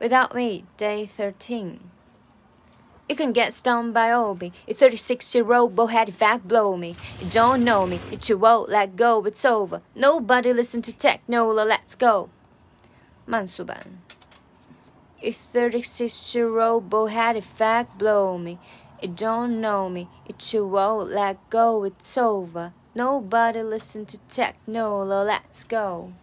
Without Me, Day 13. You can get stoned by Obi. You 36 year old bohead fat blow me. You don't know me, you too old, let go, it's over. Nobody listen to techno, let's go. Mansuban. You 36 year old bohead fat blow me. You don't know me, you too old, let go, it's over. Nobody listen to techno, let's go.